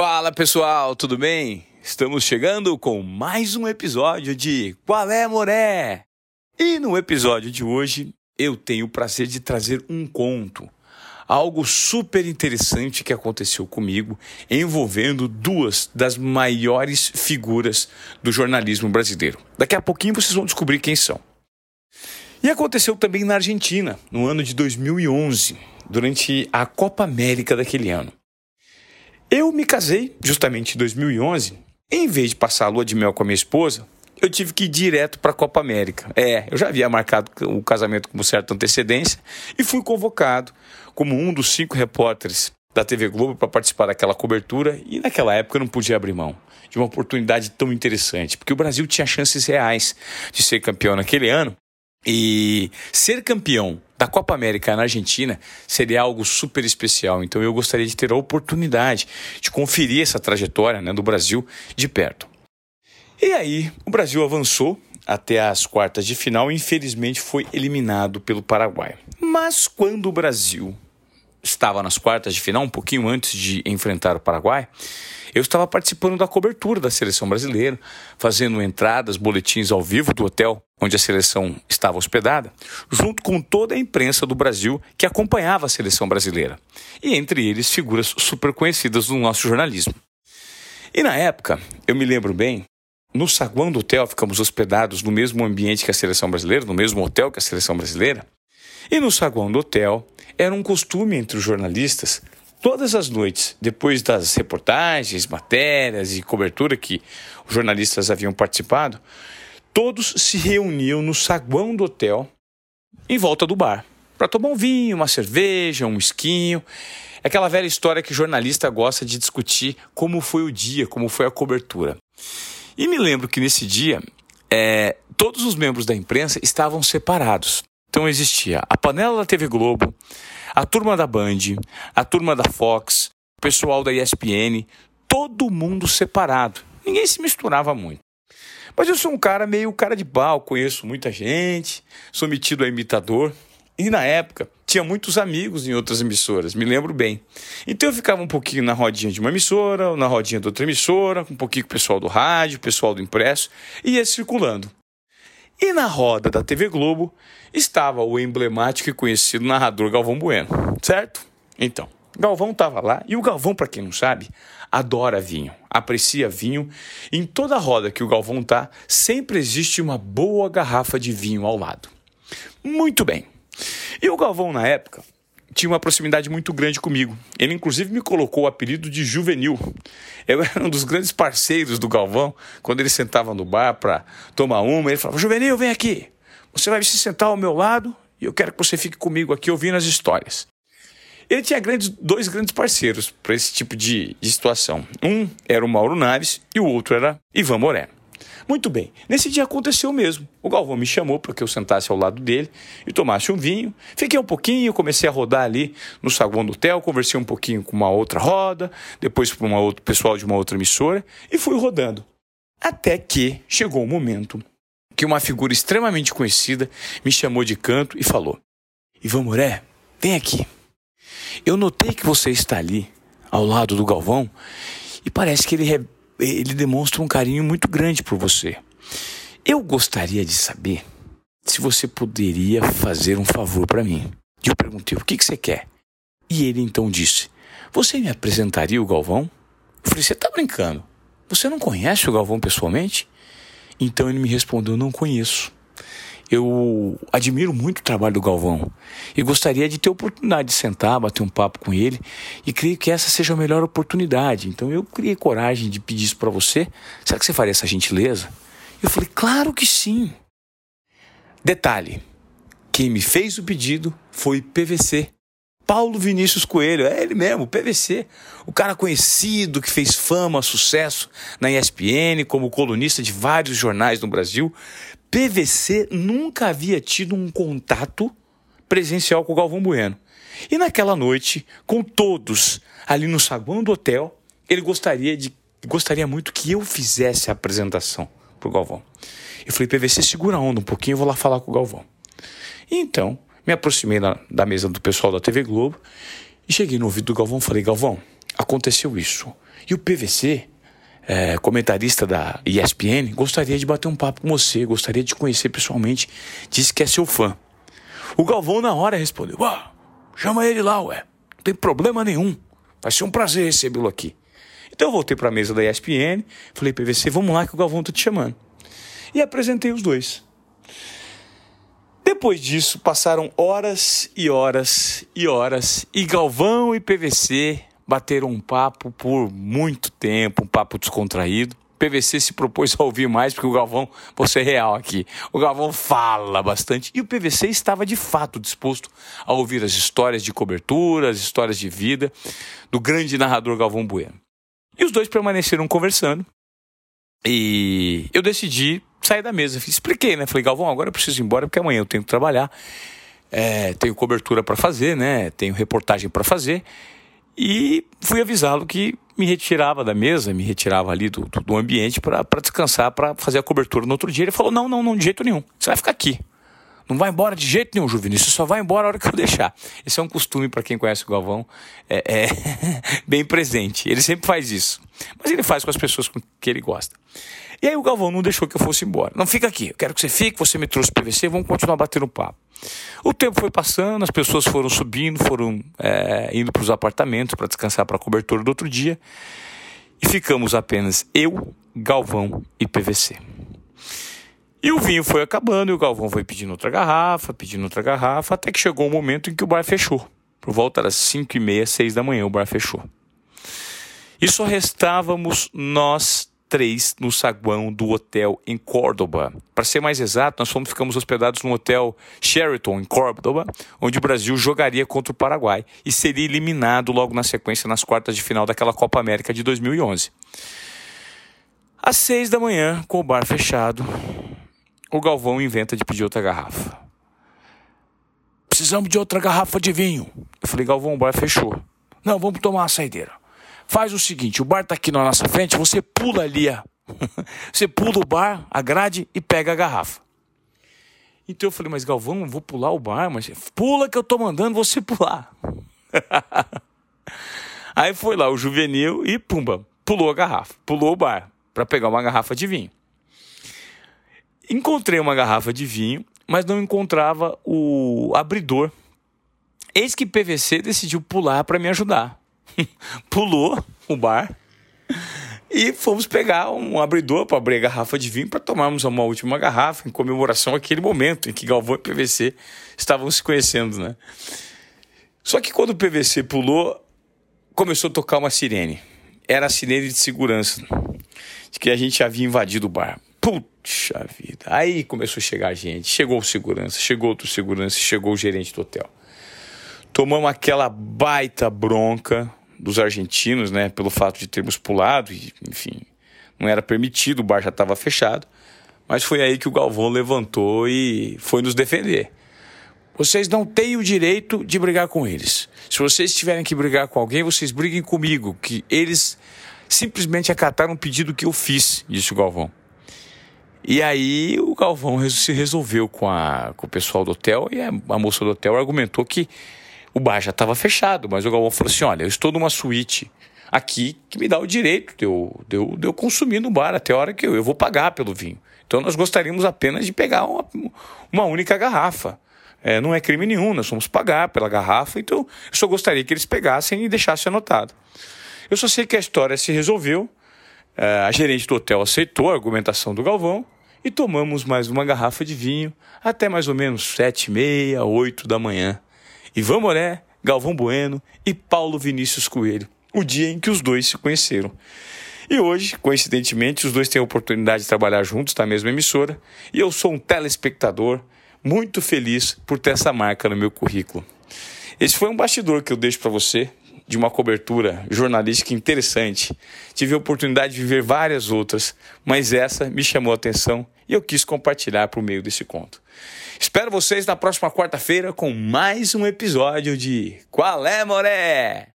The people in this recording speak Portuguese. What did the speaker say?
Fala pessoal, tudo bem? Estamos chegando com mais um episódio de Qual é Moré? E no episódio de hoje eu tenho o prazer de trazer um conto, algo super interessante que aconteceu comigo envolvendo duas das maiores figuras do jornalismo brasileiro. Daqui a pouquinho vocês vão descobrir quem são. E aconteceu também na Argentina, no ano de 2011, durante a Copa América daquele ano. Eu me casei justamente em 2011. Em vez de passar a lua de mel com a minha esposa, eu tive que ir direto para a Copa América. É, eu já havia marcado o casamento com certa antecedência e fui convocado como um dos cinco repórteres da TV Globo para participar daquela cobertura e naquela época eu não podia abrir mão de uma oportunidade tão interessante, porque o Brasil tinha chances reais de ser campeão naquele ano e ser campeão da Copa América na Argentina seria algo super especial. Então eu gostaria de ter a oportunidade de conferir essa trajetória né, do Brasil de perto. E aí, o Brasil avançou até as quartas de final e infelizmente foi eliminado pelo Paraguai. Mas quando o Brasil estava nas quartas de final, um pouquinho antes de enfrentar o Paraguai, eu estava participando da cobertura da seleção brasileira, fazendo entradas, boletins ao vivo do hotel onde a seleção estava hospedada, junto com toda a imprensa do Brasil que acompanhava a seleção brasileira, e entre eles figuras super conhecidas do nosso jornalismo. E na época, eu me lembro bem, no saguão do hotel ficamos hospedados no mesmo ambiente que a seleção brasileira, no mesmo hotel que a seleção brasileira, e no saguão do hotel era um costume entre os jornalistas todas as noites, depois das reportagens, matérias e cobertura que os jornalistas haviam participado, todos se reuniam no saguão do hotel em volta do bar para tomar um vinho, uma cerveja, um esquinho. Aquela velha história que jornalista gosta de discutir como foi o dia, como foi a cobertura. E me lembro que nesse dia é, todos os membros da imprensa estavam separados. Então existia a panela da TV Globo, a turma da Band, a turma da Fox, o pessoal da ESPN, todo mundo separado. Ninguém se misturava muito. Mas eu sou um cara meio cara de pau, conheço muita gente, sou metido a imitador. E na época tinha muitos amigos em outras emissoras, me lembro bem. Então eu ficava um pouquinho na rodinha de uma emissora, na rodinha de outra emissora, um pouquinho com o pessoal do rádio, o pessoal do impresso, e ia circulando. E na roda da TV Globo estava o emblemático e conhecido narrador Galvão Bueno, certo? Então, Galvão estava lá e o Galvão, para quem não sabe, adora vinho, aprecia vinho. Em toda roda que o Galvão tá, sempre existe uma boa garrafa de vinho ao lado. Muito bem. E o Galvão, na época, tinha uma proximidade muito grande comigo. Ele, inclusive, me colocou o apelido de Juvenil. Eu era um dos grandes parceiros do Galvão. Quando ele sentava no bar para tomar uma, ele falava: Juvenil, vem aqui. Você vai se sentar ao meu lado e eu quero que você fique comigo aqui ouvindo as histórias. Ele tinha grandes, dois grandes parceiros para esse tipo de, de situação. Um era o Mauro Naves e o outro era Ivan Moré. Muito bem, nesse dia aconteceu mesmo. O Galvão me chamou para que eu sentasse ao lado dele e tomasse um vinho. Fiquei um pouquinho, comecei a rodar ali no saguão do hotel, conversei um pouquinho com uma outra roda, depois com outra pessoal de uma outra emissora e fui rodando. Até que chegou o um momento que uma figura extremamente conhecida me chamou de canto e falou: Ivan Moré, vem aqui. Eu notei que você está ali, ao lado do Galvão, e parece que ele, ele demonstra um carinho muito grande por você. Eu gostaria de saber se você poderia fazer um favor para mim. E eu perguntei: o que, que você quer? E ele então disse: Você me apresentaria o Galvão? Eu falei: Você está brincando? Você não conhece o Galvão pessoalmente? Então ele me respondeu: Não conheço. Eu admiro muito o trabalho do Galvão e gostaria de ter a oportunidade de sentar, bater um papo com ele e creio que essa seja a melhor oportunidade. Então eu criei coragem de pedir isso para você. Será que você faria essa gentileza? Eu falei: Claro que sim. Detalhe: quem me fez o pedido foi PVC. Paulo Vinícius Coelho, é ele mesmo, PVC. O cara conhecido que fez fama, sucesso na ESPN, como colunista de vários jornais no Brasil. PVC nunca havia tido um contato presencial com o Galvão Bueno. E naquela noite, com todos ali no saguão do hotel, ele gostaria de gostaria muito que eu fizesse a apresentação pro Galvão. Eu falei, PVC, segura a onda um pouquinho, eu vou lá falar com o Galvão. E então, me aproximei da, da mesa do pessoal da TV Globo e cheguei no ouvido do Galvão e falei: Galvão, aconteceu isso. E o PVC, é, comentarista da ESPN, gostaria de bater um papo com você, gostaria de conhecer pessoalmente, disse que é seu fã. O Galvão, na hora, respondeu: ah, chama ele lá, ué, não tem problema nenhum, vai ser um prazer recebê-lo aqui. Então eu voltei para a mesa da ESPN, falei: PVC, vamos lá que o Galvão está te chamando. E apresentei os dois. Depois disso, passaram horas e horas e horas, e Galvão e PVC bateram um papo por muito tempo, um papo descontraído. PVC se propôs a ouvir mais, porque o Galvão, vou ser real aqui, o Galvão fala bastante. E o PVC estava de fato disposto a ouvir as histórias de cobertura, as histórias de vida do grande narrador Galvão Bueno. E os dois permaneceram conversando. E eu decidi saí da mesa. Expliquei, né? Falei, Galvão, agora eu preciso ir embora porque amanhã eu tenho que trabalhar. É, tenho cobertura para fazer, né? Tenho reportagem para fazer. E fui avisá-lo que me retirava da mesa, me retirava ali do, do ambiente para descansar, para fazer a cobertura no outro dia. Ele falou: não, não, não, de jeito nenhum. Você vai ficar aqui. Não vai embora de jeito nenhum, Juvenil. Você só vai embora a hora que eu deixar. Esse é um costume para quem conhece o Galvão, é, é bem presente. Ele sempre faz isso. Mas ele faz com as pessoas com que ele gosta. E aí o Galvão não deixou que eu fosse embora. Não fica aqui, eu quero que você fique, você me trouxe PVC, vamos continuar batendo papo. O tempo foi passando, as pessoas foram subindo, foram é, indo para os apartamentos para descansar para a cobertura do outro dia. E ficamos apenas eu, Galvão e PVC. E o vinho foi acabando e o Galvão foi pedindo outra garrafa, pedindo outra garrafa, até que chegou o um momento em que o bar fechou. Por volta das 5 e meia, 6 da manhã, o bar fechou. E só restávamos nós três no saguão do hotel em Córdoba. Para ser mais exato, nós fomos, ficamos hospedados no hotel Sheraton, em Córdoba, onde o Brasil jogaria contra o Paraguai e seria eliminado logo na sequência nas quartas de final daquela Copa América de 2011. Às seis da manhã, com o bar fechado, o Galvão inventa de pedir outra garrafa. Precisamos de outra garrafa de vinho. Eu falei, Galvão, o bar fechou. Não, vamos tomar uma saideira. Faz o seguinte: o bar está aqui na nossa frente, você pula ali, ó. você pula o bar, a grade e pega a garrafa. Então eu falei, mas Galvão, eu vou pular o bar, mas pula que eu tô mandando você pular. Aí foi lá o juvenil e pumba, pulou a garrafa, pulou o bar para pegar uma garrafa de vinho. Encontrei uma garrafa de vinho, mas não encontrava o abridor. Eis que PVC decidiu pular para me ajudar. pulou o bar e fomos pegar um abridor para abrir a garrafa de vinho para tomarmos uma última garrafa em comemoração àquele momento em que Galvão e PVC estavam se conhecendo, né? Só que quando o PVC pulou, começou a tocar uma sirene. Era a sirene de segurança de que a gente havia invadido o bar. Puxa vida. Aí começou a chegar gente. Chegou o segurança, chegou outro segurança, chegou o gerente do hotel. Tomamos aquela baita bronca dos argentinos, né, pelo fato de termos pulado, e, enfim, não era permitido, o bar já estava fechado. Mas foi aí que o Galvão levantou e foi nos defender. Vocês não têm o direito de brigar com eles. Se vocês tiverem que brigar com alguém, vocês briguem comigo, que eles simplesmente acataram um pedido que eu fiz, disse o Galvão. E aí o Galvão se resolveu com, a, com o pessoal do hotel e a, moça do hotel argumentou que o bar já estava fechado, mas o Galvão falou assim: olha, eu estou numa suíte aqui que me dá o direito de eu, de eu, de eu consumir no bar até a hora que eu, eu vou pagar pelo vinho. Então nós gostaríamos apenas de pegar uma, uma única garrafa. É, não é crime nenhum, nós vamos pagar pela garrafa, então eu só gostaria que eles pegassem e deixassem anotado. Eu só sei que a história se resolveu, é, a gerente do hotel aceitou a argumentação do Galvão e tomamos mais uma garrafa de vinho até mais ou menos sete e meia, oito da manhã. Ivan Moré, Galvão Bueno e Paulo Vinícius Coelho, o dia em que os dois se conheceram. E hoje, coincidentemente, os dois têm a oportunidade de trabalhar juntos na mesma emissora e eu sou um telespectador muito feliz por ter essa marca no meu currículo. Esse foi um bastidor que eu deixo para você de uma cobertura jornalística interessante. Tive a oportunidade de viver várias outras, mas essa me chamou a atenção e eu quis compartilhar por meio desse conto. Espero vocês na próxima quarta-feira com mais um episódio de Qual é, Moré?